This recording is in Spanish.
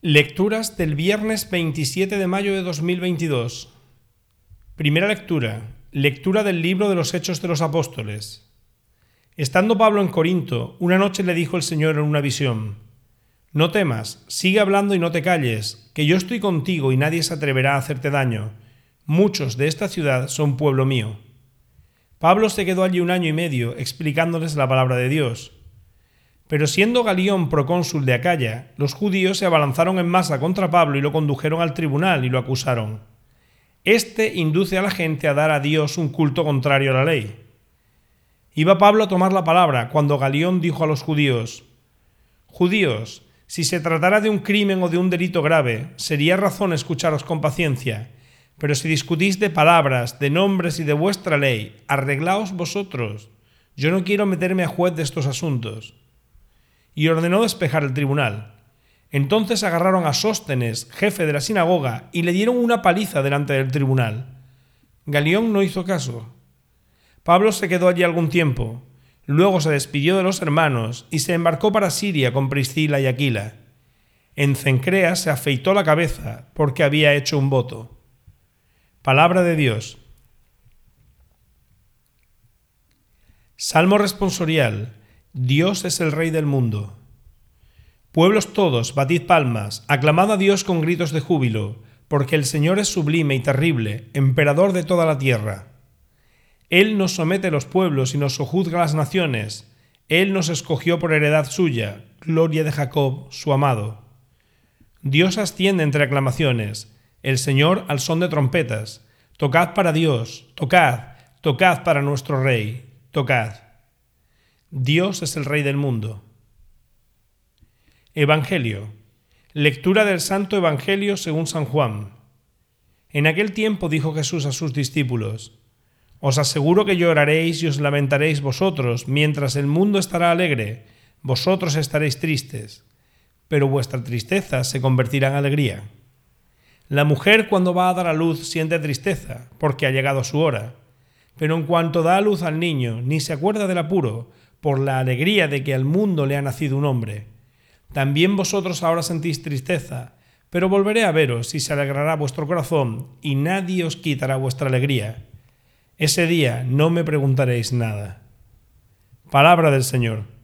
Lecturas del viernes 27 de mayo de 2022. Primera lectura. Lectura del libro de los Hechos de los Apóstoles. Estando Pablo en Corinto, una noche le dijo el Señor en una visión, No temas, sigue hablando y no te calles, que yo estoy contigo y nadie se atreverá a hacerte daño. Muchos de esta ciudad son pueblo mío. Pablo se quedó allí un año y medio explicándoles la palabra de Dios pero siendo Galión procónsul de Acaya, los judíos se abalanzaron en masa contra Pablo y lo condujeron al tribunal y lo acusaron. Este induce a la gente a dar a Dios un culto contrario a la ley. Iba Pablo a tomar la palabra cuando Galión dijo a los judíos, Judíos, si se tratara de un crimen o de un delito grave, sería razón escucharos con paciencia, pero si discutís de palabras, de nombres y de vuestra ley, arreglaos vosotros. Yo no quiero meterme a juez de estos asuntos y ordenó despejar el tribunal. Entonces agarraron a Sóstenes, jefe de la sinagoga, y le dieron una paliza delante del tribunal. Galión no hizo caso. Pablo se quedó allí algún tiempo, luego se despidió de los hermanos y se embarcó para Siria con Priscila y Aquila. En Cencrea se afeitó la cabeza porque había hecho un voto. Palabra de Dios. Salmo responsorial. Dios es el Rey del mundo. Pueblos todos, batid palmas, aclamad a Dios con gritos de júbilo, porque el Señor es sublime y terrible, emperador de toda la tierra. Él nos somete los pueblos y nos sojuzga las naciones. Él nos escogió por heredad suya, gloria de Jacob, su amado. Dios asciende entre aclamaciones, el Señor al son de trompetas. Tocad para Dios, tocad, tocad para nuestro Rey, tocad. Dios es el Rey del mundo. Evangelio. Lectura del Santo Evangelio según San Juan. En aquel tiempo dijo Jesús a sus discípulos, Os aseguro que lloraréis y os lamentaréis vosotros, mientras el mundo estará alegre, vosotros estaréis tristes, pero vuestra tristeza se convertirá en alegría. La mujer cuando va a dar a luz siente tristeza, porque ha llegado su hora, pero en cuanto da a luz al niño, ni se acuerda del apuro, por la alegría de que al mundo le ha nacido un hombre. También vosotros ahora sentís tristeza, pero volveré a veros y se alegrará vuestro corazón, y nadie os quitará vuestra alegría. Ese día no me preguntaréis nada. Palabra del Señor.